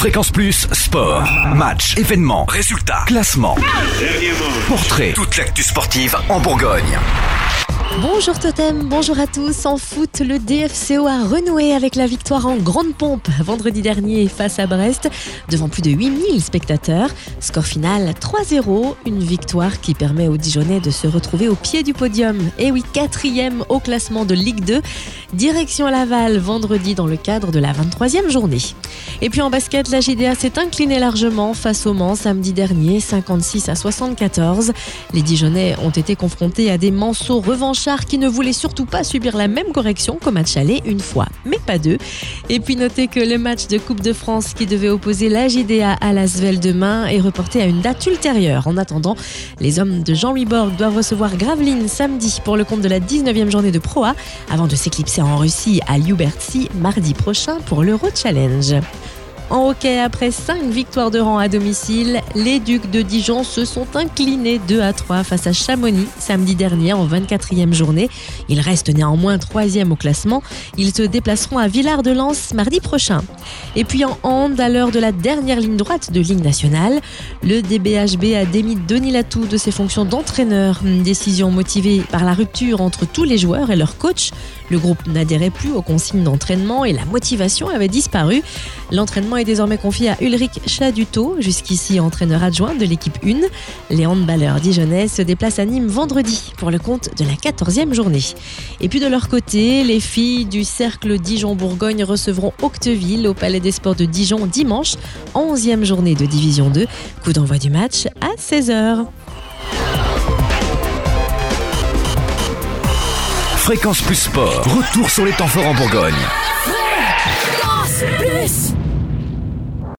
Fréquence Plus, sport, match, événements, résultats, classement, portrait, toute l'actu sportive en Bourgogne. Bonjour Totem, bonjour à tous. En foot, le DFCO a renoué avec la victoire en grande pompe vendredi dernier face à Brest devant plus de 8000 spectateurs. Score final 3-0, une victoire qui permet aux Dijonais de se retrouver au pied du podium. Et oui, quatrième au classement de Ligue 2. Direction Laval vendredi dans le cadre de la 23e journée. Et puis en basket, la GDA s'est inclinée largement face au Mans samedi dernier, 56 à 74. Les Dijonais ont été confrontés à des manceaux qui ne voulaient surtout pas subir la même correction qu'au match aller une fois, mais pas deux. Et puis notez que le match de Coupe de France qui devait opposer la GDA à l'Asvel demain est reporté à une date ultérieure. En attendant, les hommes de Jean-Louis Borg doivent recevoir Gravelines samedi pour le compte de la 19e journée de Pro A avant de s'éclipser en Russie à Liberty mardi prochain pour l'Euro Challenge. En hockey, après 5 victoires de rang à domicile, les Ducs de Dijon se sont inclinés 2 à 3 face à Chamonix samedi dernier en 24e journée. Ils restent néanmoins 3e au classement. Ils se déplaceront à Villard-de-Lans mardi prochain. Et puis en hand, à l'heure de la dernière ligne droite de ligne nationale, le DBHB a démis Denis Latou de ses fonctions d'entraîneur. Décision motivée par la rupture entre tous les joueurs et leur coach. Le groupe n'adhérait plus aux consignes d'entraînement et la motivation avait disparu. L'entraînement est désormais confié à Ulrich Chaduto, jusqu'ici entraîneur adjoint de l'équipe 1. Les handballeurs dijonnais se déplacent à Nîmes vendredi pour le compte de la 14e journée. Et puis de leur côté, les filles du cercle Dijon-Bourgogne recevront Octeville au Palais des Sports de Dijon dimanche, 11e journée de Division 2. Coup d'envoi du match à 16h. Fréquence Plus Sport, retour sur les temps forts en Bourgogne.